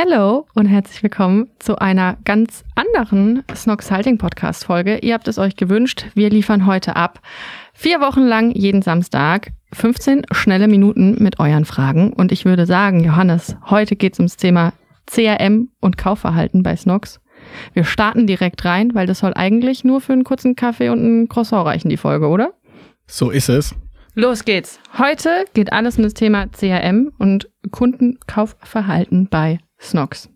Hello und herzlich willkommen zu einer ganz anderen Snox Halting Podcast Folge. Ihr habt es euch gewünscht. Wir liefern heute ab. Vier Wochen lang jeden Samstag 15 schnelle Minuten mit euren Fragen. Und ich würde sagen, Johannes, heute geht es ums Thema CRM und Kaufverhalten bei Snox. Wir starten direkt rein, weil das soll eigentlich nur für einen kurzen Kaffee und ein Croissant reichen, die Folge, oder? So ist es. Los geht's. Heute geht alles um das Thema CRM und Kundenkaufverhalten bei Snox.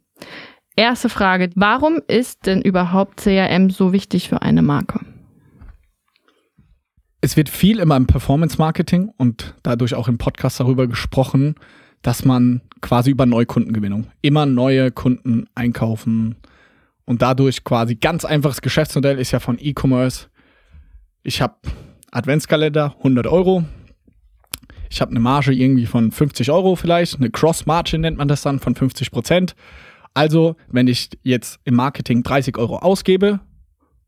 Erste Frage, warum ist denn überhaupt CRM so wichtig für eine Marke? Es wird viel immer im Performance-Marketing und dadurch auch im Podcast darüber gesprochen, dass man quasi über Neukundengewinnung immer neue Kunden einkaufen und dadurch quasi ganz einfaches Geschäftsmodell ist ja von E-Commerce. Ich habe Adventskalender, 100 Euro. Ich habe eine Marge irgendwie von 50 Euro vielleicht, eine Cross-Margin nennt man das dann, von 50 Prozent. Also, wenn ich jetzt im Marketing 30 Euro ausgebe,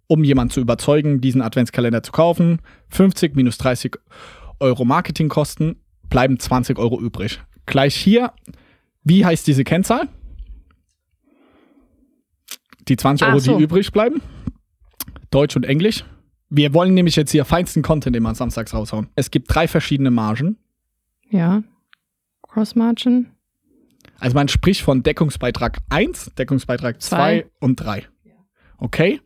um jemanden zu überzeugen, diesen Adventskalender zu kaufen, 50 minus 30 Euro Marketingkosten, bleiben 20 Euro übrig. Gleich hier, wie heißt diese Kennzahl? Die 20 Euro, so. die übrig bleiben. Deutsch und Englisch. Wir wollen nämlich jetzt hier feinsten Content immer samstags raushauen. Es gibt drei verschiedene Margen. Ja. Cross-Margin. Also man spricht von Deckungsbeitrag 1, Deckungsbeitrag 2 und 3. Okay?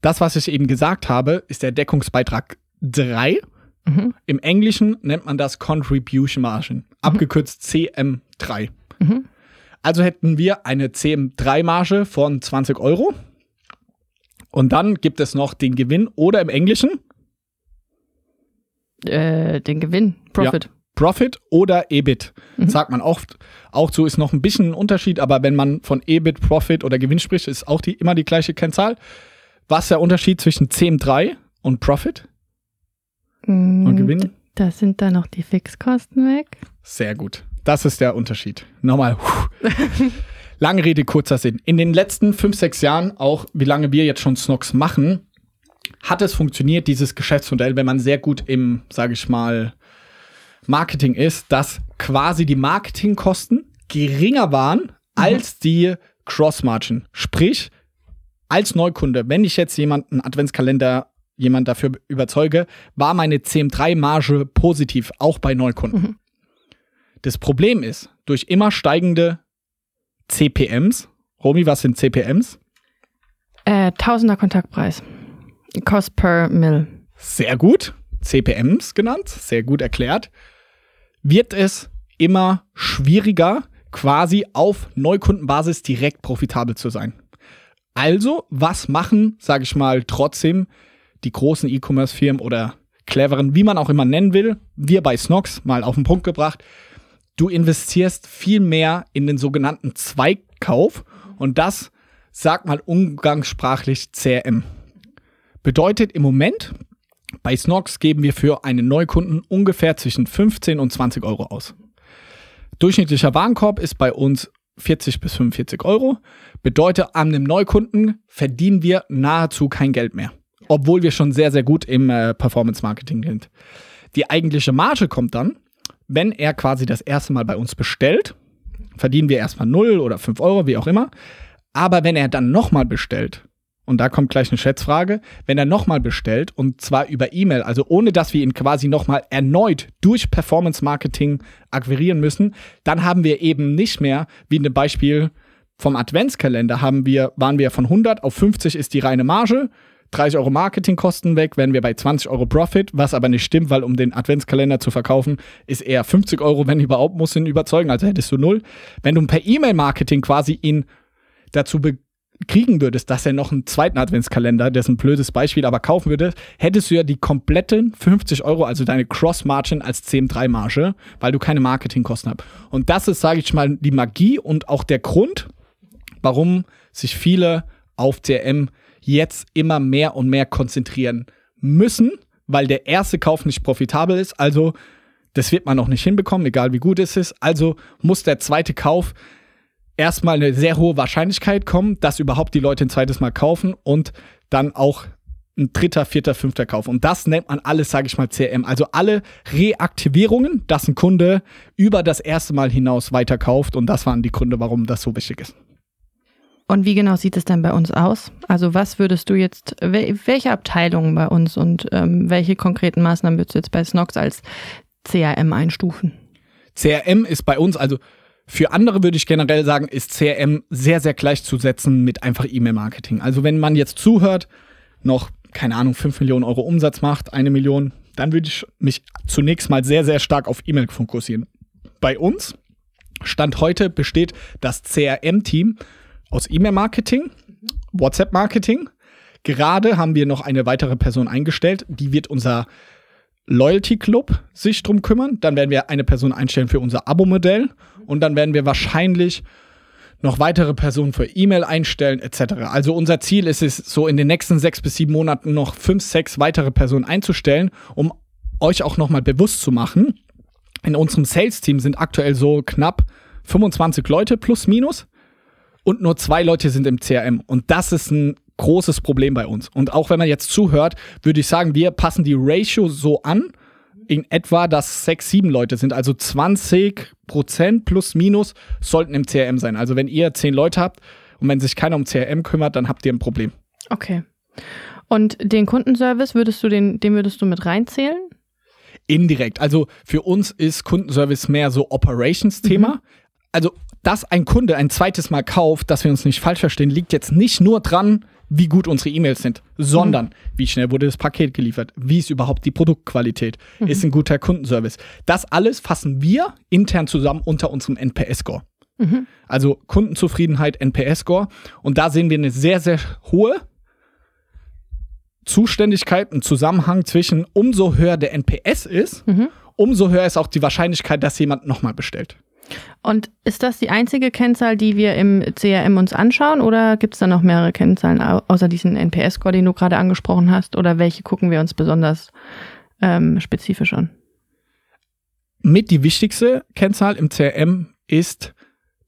Das, was ich eben gesagt habe, ist der Deckungsbeitrag 3. Mhm. Im Englischen nennt man das Contribution Margin, mhm. abgekürzt CM3. Mhm. Also hätten wir eine CM3-Marge von 20 Euro und dann gibt es noch den Gewinn oder im Englischen? Äh, den Gewinn, Profit. Ja. Profit oder EBIT. Mhm. Sagt man oft. Auch so ist noch ein bisschen ein Unterschied, aber wenn man von EBIT, Profit oder Gewinn spricht, ist auch die, immer die gleiche Kennzahl. Was ist der Unterschied zwischen CM3 und Profit? Mhm, und Gewinn? Da sind da noch die Fixkosten weg. Sehr gut. Das ist der Unterschied. Nochmal. Lange Rede, kurzer Sinn. In den letzten fünf, sechs Jahren, auch wie lange wir jetzt schon Snox machen, hat es funktioniert, dieses Geschäftsmodell, wenn man sehr gut im, sage ich mal, Marketing ist, dass quasi die Marketingkosten geringer waren mhm. als die Cross-Margin. Sprich, als Neukunde, wenn ich jetzt jemanden Adventskalender jemand dafür überzeuge, war meine CM3-Marge positiv, auch bei Neukunden. Mhm. Das Problem ist, durch immer steigende CPMs. Romy, was sind CPMs? Äh, Tausender Kontaktpreis. Cost per Mill. Sehr gut. CPMs genannt, sehr gut erklärt. Wird es immer schwieriger, quasi auf Neukundenbasis direkt profitabel zu sein. Also, was machen, sage ich mal, trotzdem die großen E-Commerce-Firmen oder cleveren, wie man auch immer nennen will, wir bei Snox mal auf den Punkt gebracht, du investierst viel mehr in den sogenannten Zweigkauf und das sagt mal umgangssprachlich CRM. Bedeutet im Moment, bei Snox geben wir für einen Neukunden ungefähr zwischen 15 und 20 Euro aus. Durchschnittlicher Warenkorb ist bei uns 40 bis 45 Euro. Bedeutet, an einem Neukunden verdienen wir nahezu kein Geld mehr. Obwohl wir schon sehr, sehr gut im äh, Performance Marketing sind. Die eigentliche Marge kommt dann, wenn er quasi das erste Mal bei uns bestellt, verdienen wir erstmal 0 oder 5 Euro, wie auch immer. Aber wenn er dann nochmal bestellt, und da kommt gleich eine Schätzfrage, wenn er nochmal bestellt und zwar über E-Mail, also ohne dass wir ihn quasi nochmal erneut durch Performance Marketing akquirieren müssen, dann haben wir eben nicht mehr, wie in dem Beispiel vom Adventskalender, haben wir, waren wir von 100 auf 50 ist die reine Marge, 30 Euro Marketingkosten weg, wären wir bei 20 Euro Profit, was aber nicht stimmt, weil um den Adventskalender zu verkaufen, ist eher 50 Euro, wenn überhaupt, muss ihn überzeugen, also hättest du null. Wenn du per E-Mail-Marketing quasi ihn dazu kriegen würdest, dass er noch einen zweiten Adventskalender, das ist ein blödes Beispiel, aber kaufen würde, hättest du ja die kompletten 50 Euro, also deine Cross-Margin als CM3-Marge, weil du keine Marketingkosten hast. Und das ist, sage ich mal, die Magie und auch der Grund, warum sich viele auf CRM jetzt immer mehr und mehr konzentrieren müssen, weil der erste Kauf nicht profitabel ist. Also, das wird man noch nicht hinbekommen, egal wie gut es ist. Also muss der zweite Kauf erstmal eine sehr hohe Wahrscheinlichkeit kommen, dass überhaupt die Leute ein zweites Mal kaufen und dann auch ein dritter, vierter, fünfter Kauf. Und das nennt man alles, sage ich mal, CRM. Also alle Reaktivierungen, dass ein Kunde über das erste Mal hinaus weiterkauft. Und das waren die Gründe, warum das so wichtig ist. Und wie genau sieht es denn bei uns aus? Also was würdest du jetzt, welche Abteilungen bei uns und ähm, welche konkreten Maßnahmen würdest du jetzt bei Snox als CRM einstufen? CRM ist bei uns, also für andere würde ich generell sagen, ist CRM sehr, sehr gleichzusetzen mit einfach E-Mail-Marketing. Also wenn man jetzt zuhört, noch, keine Ahnung, 5 Millionen Euro Umsatz macht, eine Million, dann würde ich mich zunächst mal sehr, sehr stark auf E-Mail fokussieren. Bei uns, Stand heute, besteht das CRM-Team aus E-Mail-Marketing, WhatsApp-Marketing. Gerade haben wir noch eine weitere Person eingestellt, die wird unser Loyalty Club sich drum kümmern. Dann werden wir eine Person einstellen für unser Abo-Modell und dann werden wir wahrscheinlich noch weitere Personen für E-Mail einstellen etc. Also unser Ziel ist es, so in den nächsten sechs bis sieben Monaten noch fünf, sechs weitere Personen einzustellen, um euch auch nochmal bewusst zu machen. In unserem Sales-Team sind aktuell so knapp 25 Leute plus minus und nur zwei Leute sind im CRM. Und das ist ein großes Problem bei uns. Und auch wenn man jetzt zuhört, würde ich sagen, wir passen die Ratio so an, in etwa, dass sechs, sieben Leute sind. Also 20 Prozent plus minus sollten im CRM sein. Also wenn ihr zehn Leute habt und wenn sich keiner um CRM kümmert, dann habt ihr ein Problem. Okay. Und den Kundenservice würdest du den, den würdest du mit reinzählen? Indirekt. Also für uns ist Kundenservice mehr so Operations-Thema. Mhm. Also, dass ein Kunde ein zweites Mal kauft, dass wir uns nicht falsch verstehen, liegt jetzt nicht nur dran, wie gut unsere E-Mails sind, sondern mhm. wie schnell wurde das Paket geliefert, wie ist überhaupt die Produktqualität, mhm. ist ein guter Kundenservice. Das alles fassen wir intern zusammen unter unserem NPS-Score. Mhm. Also Kundenzufriedenheit, NPS-Score. Und da sehen wir eine sehr, sehr hohe Zuständigkeit und Zusammenhang zwischen, umso höher der NPS ist, mhm. umso höher ist auch die Wahrscheinlichkeit, dass jemand nochmal bestellt. Und ist das die einzige Kennzahl, die wir im CRM uns anschauen oder gibt es da noch mehrere Kennzahlen außer diesen NPS-Score, den du gerade angesprochen hast? Oder welche gucken wir uns besonders ähm, spezifisch an? Mit die wichtigste Kennzahl im CRM ist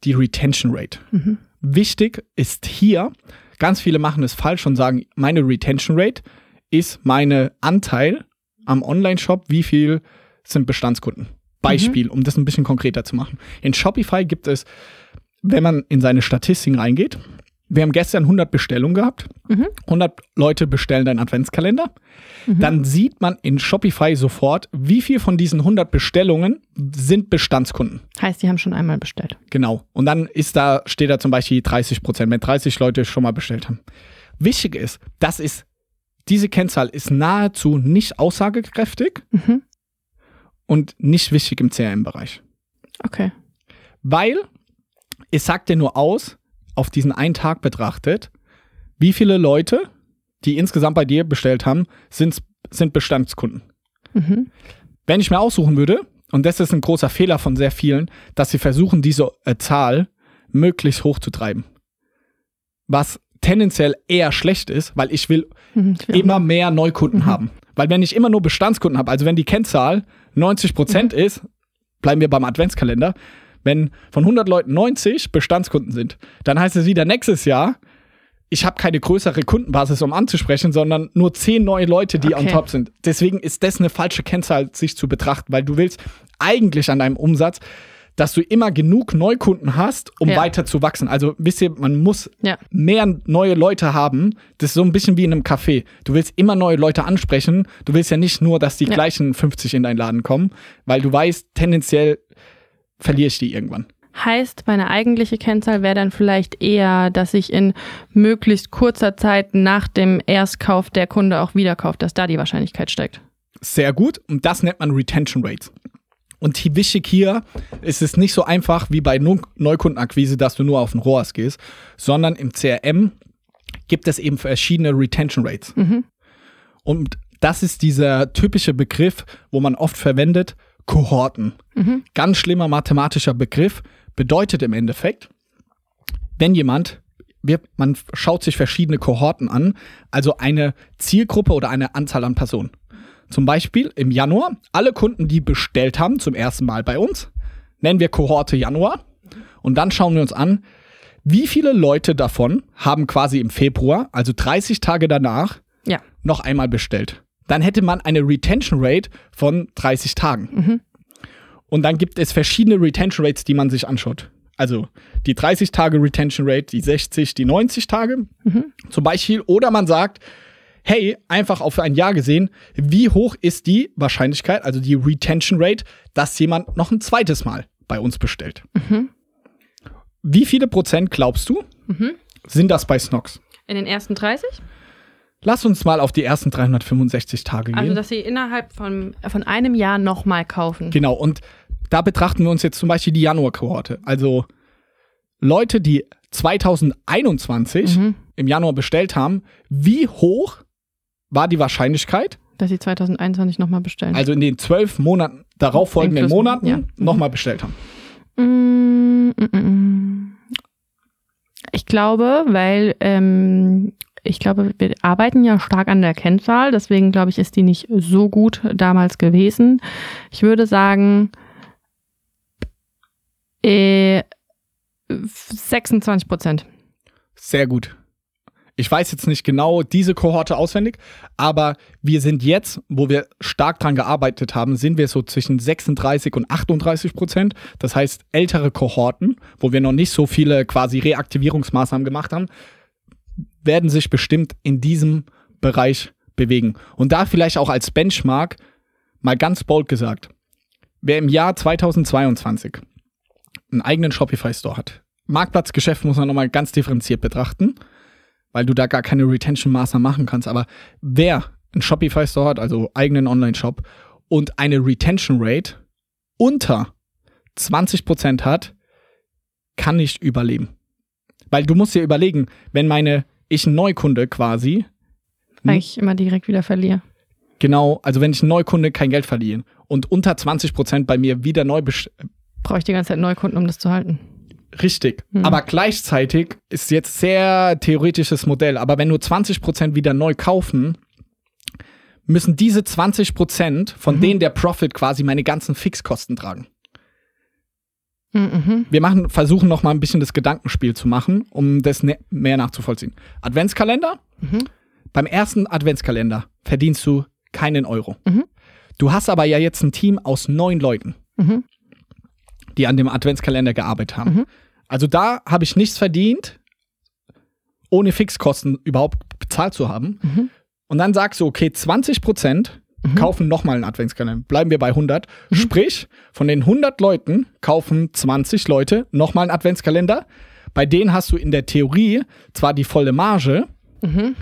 die Retention Rate. Mhm. Wichtig ist hier, ganz viele machen es falsch und sagen, meine Retention Rate ist meine Anteil am Online-Shop, wie viel sind Bestandskunden. Beispiel, mhm. um das ein bisschen konkreter zu machen. In Shopify gibt es, wenn man in seine Statistiken reingeht, wir haben gestern 100 Bestellungen gehabt. Mhm. 100 Leute bestellen deinen Adventskalender. Mhm. Dann sieht man in Shopify sofort, wie viel von diesen 100 Bestellungen sind Bestandskunden. Heißt, die haben schon einmal bestellt. Genau. Und dann ist da, steht da zum Beispiel 30 Prozent, wenn 30 Leute schon mal bestellt haben. Wichtig ist, das ist, diese Kennzahl ist nahezu nicht aussagekräftig. Mhm und nicht wichtig im CRM-Bereich. Okay. Weil es sagt dir nur aus, auf diesen einen Tag betrachtet, wie viele Leute, die insgesamt bei dir bestellt haben, sind, sind Bestandskunden. Mhm. Wenn ich mir aussuchen würde, und das ist ein großer Fehler von sehr vielen, dass sie versuchen, diese äh, Zahl möglichst hoch zu treiben. Was tendenziell eher schlecht ist, weil ich will mhm, immer mehr Neukunden mhm. haben. Weil wenn ich immer nur Bestandskunden habe, also wenn die Kennzahl 90 Prozent mhm. ist, bleiben wir beim Adventskalender, wenn von 100 Leuten 90 Bestandskunden sind, dann heißt es wieder nächstes Jahr, ich habe keine größere Kundenbasis, um anzusprechen, sondern nur 10 neue Leute, die okay. on top sind. Deswegen ist das eine falsche Kennzahl, sich zu betrachten, weil du willst eigentlich an deinem Umsatz dass du immer genug Neukunden hast, um ja. weiter zu wachsen. Also wisst ihr, man muss ja. mehr neue Leute haben. Das ist so ein bisschen wie in einem Café. Du willst immer neue Leute ansprechen. Du willst ja nicht nur, dass die ja. gleichen 50 in deinen Laden kommen, weil du weißt, tendenziell verliere ich die irgendwann. Heißt, meine eigentliche Kennzahl wäre dann vielleicht eher, dass ich in möglichst kurzer Zeit nach dem Erstkauf der Kunde auch wieder kauft, dass da die Wahrscheinlichkeit steigt. Sehr gut. Und das nennt man Retention Rates. Und die wichtig hier ist es nicht so einfach wie bei Neukundenakquise, dass du nur auf den ROAS gehst, sondern im CRM gibt es eben verschiedene Retention Rates. Mhm. Und das ist dieser typische Begriff, wo man oft verwendet, Kohorten. Mhm. Ganz schlimmer mathematischer Begriff, bedeutet im Endeffekt, wenn jemand, man schaut sich verschiedene Kohorten an, also eine Zielgruppe oder eine Anzahl an Personen. Zum Beispiel im Januar alle Kunden, die bestellt haben zum ersten Mal bei uns, nennen wir Kohorte Januar. Und dann schauen wir uns an, wie viele Leute davon haben quasi im Februar, also 30 Tage danach, ja. noch einmal bestellt, dann hätte man eine Retention Rate von 30 Tagen. Mhm. Und dann gibt es verschiedene Retention Rates, die man sich anschaut. Also die 30 Tage Retention Rate, die 60, die 90 Tage Mhm. zum Beispiel. Oder man sagt, hey, einfach auf ein Jahr gesehen, wie hoch ist die Wahrscheinlichkeit, also die Retention Rate, dass jemand noch ein zweites Mal bei uns bestellt. Mhm. Wie viele Prozent glaubst du, Mhm. sind das bei Snox? In den ersten 30? Lass uns mal auf die ersten 365 Tage gehen. Also, dass sie innerhalb von, von einem Jahr nochmal kaufen. Genau, und da betrachten wir uns jetzt zum Beispiel die Januar-Kohorte. Also Leute, die 2021 Mhm. im Januar bestellt haben, wie hoch war die Wahrscheinlichkeit, Dass sie 2021 nochmal bestellen. also in den zwölf Monaten, darauffolgenden Inklusive- Monaten, ja. Mhm. nochmal bestellt haben? Mm, mm, mm. Ich glaube, weil ähm, ich glaube, wir arbeiten ja stark an der Kennzahl, deswegen glaube ich, ist die nicht so gut damals gewesen. Ich würde sagen, äh, 26 Prozent. Sehr gut. Ich weiß jetzt nicht genau diese Kohorte auswendig, aber wir sind jetzt, wo wir stark dran gearbeitet haben, sind wir so zwischen 36 und 38 Prozent. Das heißt, ältere Kohorten, wo wir noch nicht so viele quasi Reaktivierungsmaßnahmen gemacht haben, werden sich bestimmt in diesem Bereich bewegen. Und da vielleicht auch als Benchmark mal ganz bold gesagt, wer im Jahr 2022 einen eigenen Shopify-Store hat, Marktplatzgeschäft muss man nochmal ganz differenziert betrachten, weil du da gar keine Retention-Maßnahmen machen kannst. Aber wer einen Shopify-Store hat, also eigenen Online-Shop, und eine Retention-Rate unter 20% hat, kann nicht überleben. Weil du musst dir überlegen, wenn meine, ich ein Neukunde quasi, Weil ich immer direkt wieder verliere. genau, also wenn ich ein Neukunde kein Geld verliere und unter 20% bei mir wieder neu Brauche ich die ganze Zeit Neukunden, um das zu halten. Richtig. Hm. Aber gleichzeitig ist jetzt sehr theoretisches Modell. Aber wenn nur 20% wieder neu kaufen, müssen diese 20% von Mhm. denen der Profit quasi meine ganzen Fixkosten tragen. Mhm. Wir machen, versuchen noch mal ein bisschen das Gedankenspiel zu machen, um das ne mehr nachzuvollziehen. Adventskalender. Mhm. Beim ersten Adventskalender verdienst du keinen Euro. Mhm. Du hast aber ja jetzt ein Team aus neun Leuten. Mhm. die an dem Adventskalender gearbeitet haben. Also da habe ich nichts verdient, ohne Fixkosten überhaupt bezahlt zu haben. Mhm. Und dann sagst du, okay, 20 Prozent Mhm. kaufen nochmal einen Adventskalender. Bleiben wir bei 100. Mhm. Sprich, von den 100 Leuten kaufen 20 Leute nochmal einen Adventskalender. Bei denen hast du in der Theorie zwar die volle Marge, Mhm.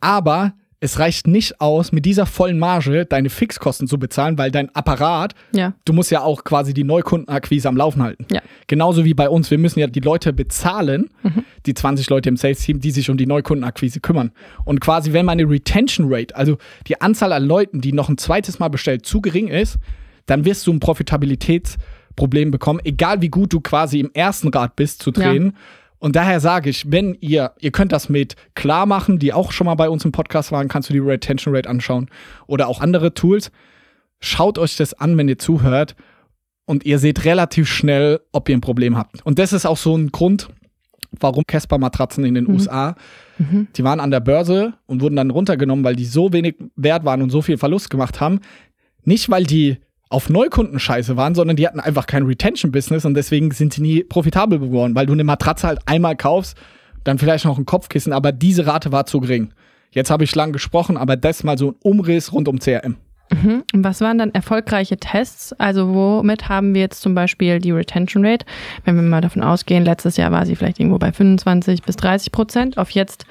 aber es reicht nicht aus, mit dieser vollen Marge deine Fixkosten zu bezahlen, weil dein Apparat Ja. du musst ja auch quasi die Neukundenakquise am Laufen halten. Ja. Genauso wie bei uns. Wir müssen ja die Leute bezahlen, Mhm. die 20 Leute im Sales-Team, die sich um die Neukundenakquise kümmern. Und quasi, wenn meine Retention Rate, also die Anzahl an Leuten, die noch ein zweites Mal bestellt, zu gering ist, dann wirst du ein Profitabilitätsproblem bekommen, egal wie gut du quasi im ersten Rad bist zu drehen. Und daher sage ich, wenn ihr, ihr könnt das mit klar machen, die auch schon mal bei uns im Podcast waren, kannst du die Retention Rate anschauen oder auch andere Tools. Schaut euch das an, wenn ihr zuhört und ihr seht relativ schnell, ob ihr ein Problem habt. Und das ist auch so ein Grund, warum Casper-Matratzen in den Mhm. USA, Mhm. die waren an der Börse und wurden dann runtergenommen, weil die so wenig wert waren und so viel Verlust gemacht haben. Nicht, weil die auf Neukunden scheiße waren, sondern die hatten einfach kein Retention-Business und deswegen sind sie nie profitabel geworden, weil du eine Matratze halt einmal kaufst, dann vielleicht noch ein Kopfkissen, aber diese Rate war zu gering. Jetzt habe ich lang gesprochen, aber das mal so ein Umriss rund um CRM. Mhm. Und Was waren dann erfolgreiche Tests? Also womit haben wir jetzt zum Beispiel die Retention Rate? Wenn wir mal davon ausgehen, letztes Jahr war sie vielleicht irgendwo bei 25 bis 30 Prozent, auf jetzt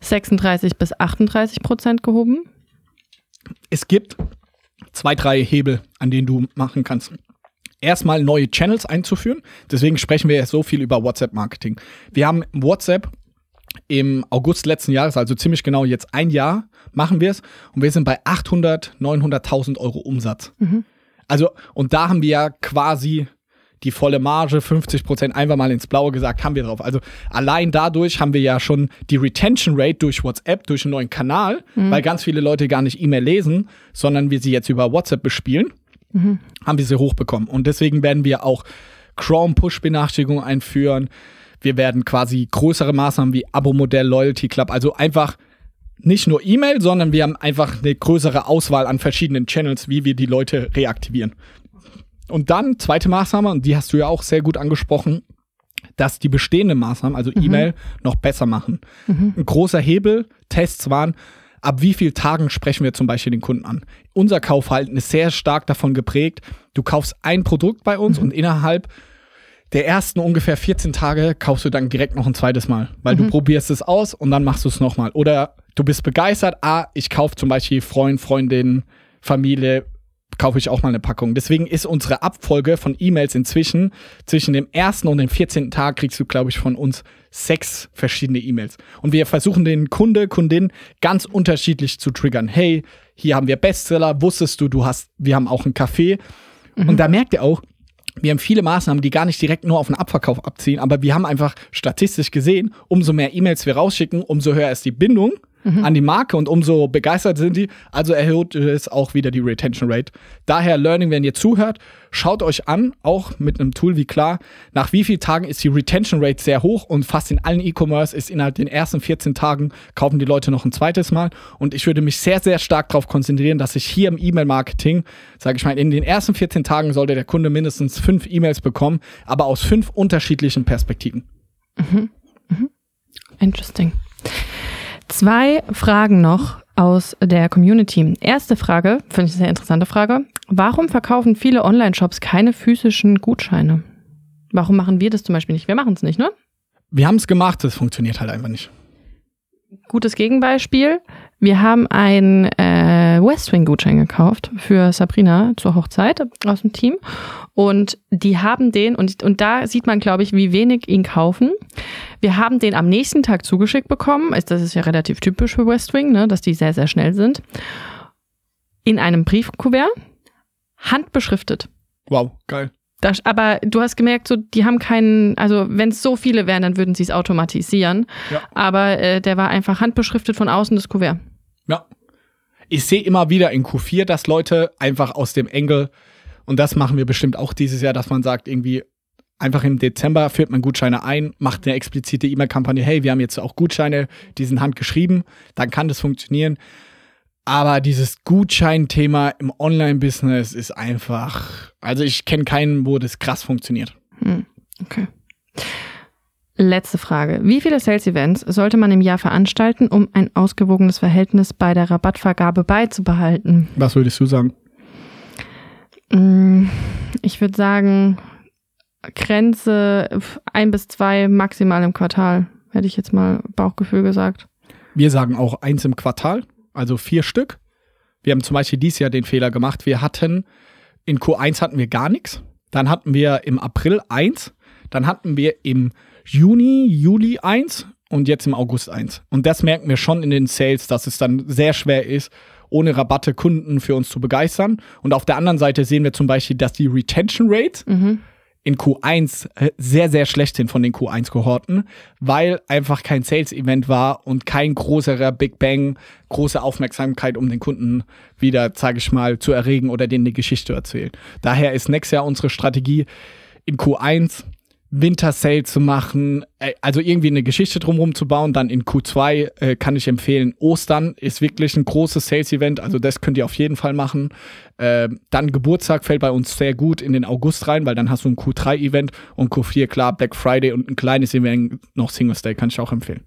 36 bis 38 Prozent gehoben. es gibt zwei, drei Hebel, an denen du machen kannst. Erstmal neue Channels einzuführen. Deswegen sprechen wir jetzt so viel über WhatsApp-Marketing. Wir haben WhatsApp im August letzten Jahres, also ziemlich genau jetzt ein Jahr, machen wir es. Und wir sind bei 800, 900.000 Euro Umsatz. Mhm. Also, und da haben wir ja quasi die volle Marge, 50 Prozent einfach mal ins Blaue gesagt, haben wir drauf. Also allein dadurch haben wir ja schon die Retention Rate durch WhatsApp, durch einen neuen Kanal, weil ganz viele Leute gar nicht E-Mail lesen, sondern wir sie jetzt über WhatsApp bespielen, Mhm. haben wir sie hochbekommen. Und deswegen werden wir auch Chrome Push-Benachrichtigungen einführen. Wir werden quasi größere Maßnahmen wie Abo-Modell, Loyalty Club, also einfach nicht nur E-Mail, sondern wir haben einfach eine größere Auswahl an verschiedenen Channels, wie wir die Leute reaktivieren. Und dann, zweite Maßnahme, und die hast du ja auch sehr gut angesprochen, dass die bestehenden Maßnahmen, also E-Mail, noch besser machen. Ein großer Hebel, Tests waren, ab wie vielen Tagen sprechen wir zum Beispiel den Kunden an. Unser Kaufverhalten ist sehr stark davon geprägt, du kaufst ein Produkt bei uns und innerhalb der ersten ungefähr 14 Tage kaufst du dann direkt noch ein zweites Mal, weil du probierst es aus und dann machst du es nochmal. Oder du bist begeistert, ah, ich kaufe zum Beispiel Freund, Freundin, Familie, kaufe ich auch mal eine Packung. Deswegen ist unsere Abfolge von E-Mails inzwischen zwischen dem ersten und dem 14. Tag kriegst du, glaube ich, von uns sechs verschiedene E-Mails. Und wir versuchen den Kunde, Kundin ganz unterschiedlich zu triggern. Hey, hier haben wir Bestseller, wusstest du, du hast, wir haben auch einen Café. Und da merkt ihr auch, wir haben viele Maßnahmen, die gar nicht direkt nur auf den Abverkauf abziehen, aber wir haben einfach statistisch gesehen, umso mehr E-Mails wir rausschicken, umso höher ist die Bindung an die Marke und umso begeistert sind die, also erhöht es auch wieder die Retention Rate. Daher Learning, wenn ihr zuhört, schaut euch an, auch mit einem Tool wie klar, nach wie vielen Tagen ist die Retention Rate sehr hoch und fast in allen E-Commerce ist innerhalb den ersten 14 Tagen kaufen die Leute noch ein zweites Mal und ich würde mich sehr, sehr stark darauf konzentrieren, dass ich hier im E-Mail-Marketing, sage ich mal, in den ersten 14 Tagen sollte der Kunde mindestens fünf E-Mails bekommen, aber aus fünf unterschiedlichen Perspektiven. Interesting. Zwei Fragen noch aus der Community. Erste Frage, finde ich eine sehr interessante Frage. Warum verkaufen viele Online-Shops keine physischen Gutscheine? Warum machen wir das zum Beispiel nicht? Wir machen es nicht, ne? Wir haben es gemacht, es funktioniert halt einfach nicht. Gutes Gegenbeispiel. Wir haben einen äh, Westwing-Gutschein gekauft für Sabrina zur Hochzeit aus dem Team. Und die haben den, und, und da sieht man, glaube ich, wie wenig ihn kaufen. Wir haben den am nächsten Tag zugeschickt bekommen. Das ist ja relativ typisch für Westwing, ne, dass die sehr, sehr schnell sind. In einem Briefkuvert, handbeschriftet. Wow, geil. Das, aber du hast gemerkt, so, die haben keinen, also wenn es so viele wären, dann würden sie es automatisieren. Ja. Aber äh, der war einfach handbeschriftet von außen das Kuvert. Ja. Ich sehe immer wieder in Q4, dass Leute einfach aus dem Engel, und das machen wir bestimmt auch dieses Jahr, dass man sagt, irgendwie einfach im Dezember führt man Gutscheine ein, macht eine explizite E-Mail-Kampagne, hey, wir haben jetzt auch Gutscheine, die sind handgeschrieben, dann kann das funktionieren. Aber dieses Gutscheinthema im Online-Business ist einfach, also ich kenne keinen, wo das krass funktioniert. Okay. Letzte Frage. Wie viele Sales-Events sollte man im Jahr veranstalten, um ein ausgewogenes Verhältnis bei der Rabattvergabe beizubehalten? Was würdest du sagen? Mm, Ich würde sagen, Grenze ein bis zwei maximal im Quartal, hätte ich jetzt mal Bauchgefühl gesagt. Wir sagen auch eins im Quartal, also vier Stück. Wir haben zum Beispiel dieses Jahr den Fehler gemacht. Wir hatten, in Q1 hatten wir gar nichts. Dann hatten wir im April eins. Dann hatten wir im Juni, Juli eins und jetzt im August eins. Und das merken wir schon in den Sales, dass es dann sehr schwer ist, ohne Rabatte Kunden für uns zu begeistern. Und auf der anderen Seite sehen wir zum Beispiel, dass die Retention Rate in Q1 äh, sehr, sehr schlecht sind von den Q1-Kohorten, weil einfach kein Sales-Event war und kein größerer Big Bang, große Aufmerksamkeit, um den Kunden wieder, sage ich mal, zu erregen oder denen eine Geschichte zu erzählen. Daher ist nächstes Jahr unsere Strategie, in Q1 Winter-Sale zu machen, äh, also irgendwie eine Geschichte drumherum zu bauen. Dann in Q2 äh, kann ich empfehlen, Ostern ist wirklich ein großes Sales-Event, also das könnt ihr auf jeden Fall machen. Äh, dann Geburtstag fällt bei uns sehr gut in den August rein, weil dann hast du ein Q3-Event und Q4 klar Black Friday und ein kleines Event noch Singles Day kann ich auch empfehlen.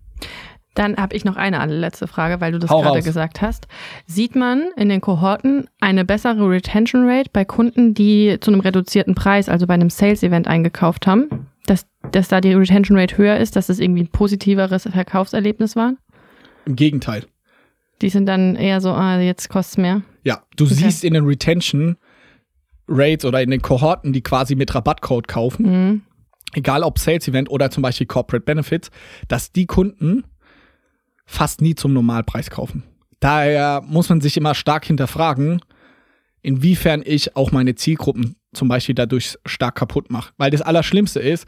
Dann habe ich noch eine allerletzte Frage, weil du das gerade gesagt hast. Sieht man in den Kohorten eine bessere Retention Rate bei Kunden, die zu einem reduzierten Preis, also bei einem Sales-Event eingekauft haben? Dass, da die Retention Rate höher ist, dass es irgendwie ein positiveres Verkaufserlebnis war? Im Gegenteil. Die sind dann eher so, ah, jetzt kostet's mehr. Ja, du Okay. siehst in den Retention Rates oder in den Kohorten, die quasi mit Rabattcode kaufen, Mhm. egal ob Sales Event oder zum Beispiel Corporate Benefits, dass die Kunden fast nie zum Normalpreis kaufen. Daher muss man sich immer stark hinterfragen, inwiefern ich auch meine Zielgruppen zum Beispiel dadurch stark kaputt mache. Weil das Allerschlimmste ist,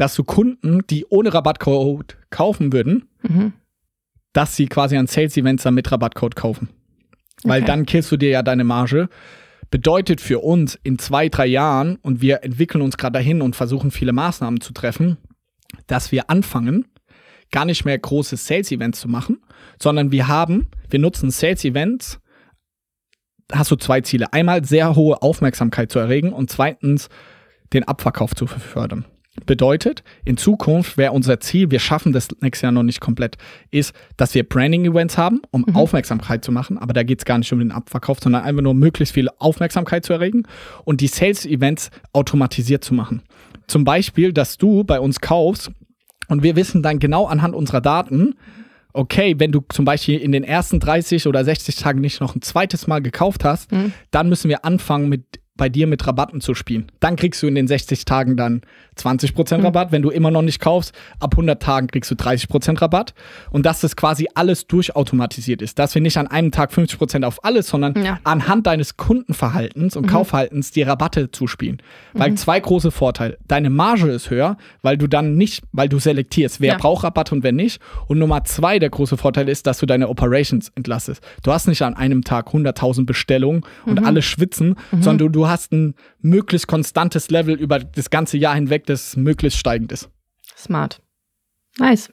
dass du Kunden, die ohne Rabattcode kaufen würden, Mhm. dass sie quasi an Sales-Events dann mit Rabattcode kaufen. Weil Okay. dann killst du dir ja deine Marge. Bedeutet für uns in zwei, drei Jahren, und wir entwickeln uns gerade dahin und versuchen viele Maßnahmen zu treffen, dass wir anfangen, gar nicht mehr große Sales-Events zu machen, sondern wir haben, wir nutzen Sales-Events, hast du zwei Ziele. Einmal sehr hohe Aufmerksamkeit zu erregen und zweitens den Abverkauf zu fördern. Bedeutet, in Zukunft wäre unser Ziel, wir schaffen das nächstes Jahr noch nicht komplett, ist, dass wir Branding-Events haben, um mhm. Aufmerksamkeit zu machen. Aber da geht es gar nicht um den Abverkauf, sondern einfach nur möglichst viel Aufmerksamkeit zu erregen und die Sales-Events automatisiert zu machen. Zum Beispiel, dass du bei uns kaufst und wir wissen dann genau anhand unserer Daten, okay, wenn du zum Beispiel in den ersten 30 oder 60 Tagen nicht noch ein zweites Mal gekauft hast, mhm. dann müssen wir anfangen mit bei dir mit Rabatten zu spielen. Dann kriegst du in den 60 Tagen dann 20% mhm. Rabatt. Wenn du immer noch nicht kaufst, ab 100 Tagen kriegst du 30% Rabatt. Und dass das quasi alles durchautomatisiert ist. Dass wir nicht an einem Tag 50% auf alles, sondern ja. anhand deines Kundenverhaltens und mhm. Kaufverhaltens die Rabatte zuspielen. Weil mhm. zwei große Vorteile. Deine Marge ist höher, weil du dann nicht, weil du selektierst, wer ja. braucht Rabatt und wer nicht. Und Nummer zwei, der große Vorteil ist, dass du deine Operations entlastest. Du hast nicht an einem Tag 100.000 Bestellungen und mhm. alle schwitzen, mhm. sondern du, du hast ein möglichst konstantes Level über das ganze Jahr hinweg, das möglichst steigend ist. Smart. Nice.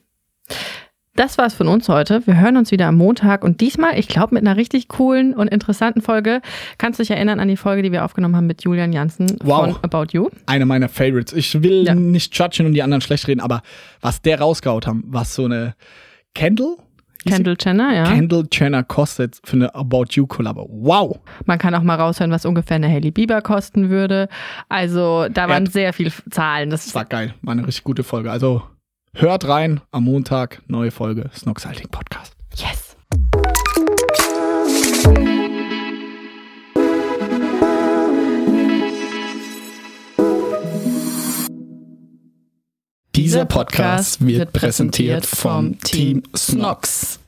Das war's von uns heute. Wir hören uns wieder am Montag und diesmal, ich glaube, mit einer richtig coolen und interessanten Folge. Kannst du dich erinnern an die Folge, die wir aufgenommen haben mit Julian Janssen wow. von About You? Eine meiner Favorites. Ich will ja. nicht judgen und die anderen schlecht reden, aber was der rausgehaut haben, was so eine Kendall, Kendall Jenner, ja. Kendall Jenner kostet für eine About You Kollabo. Wow. Man kann auch mal raushören, was ungefähr eine Hailey Bieber kosten würde. Also da waren ja, sehr viele Zahlen. Das war geil. War eine richtig gute Folge. Also hört rein am Montag, neue Folge Snox Podcast. Yes. Dieser Podcast wird präsentiert vom Team Snox.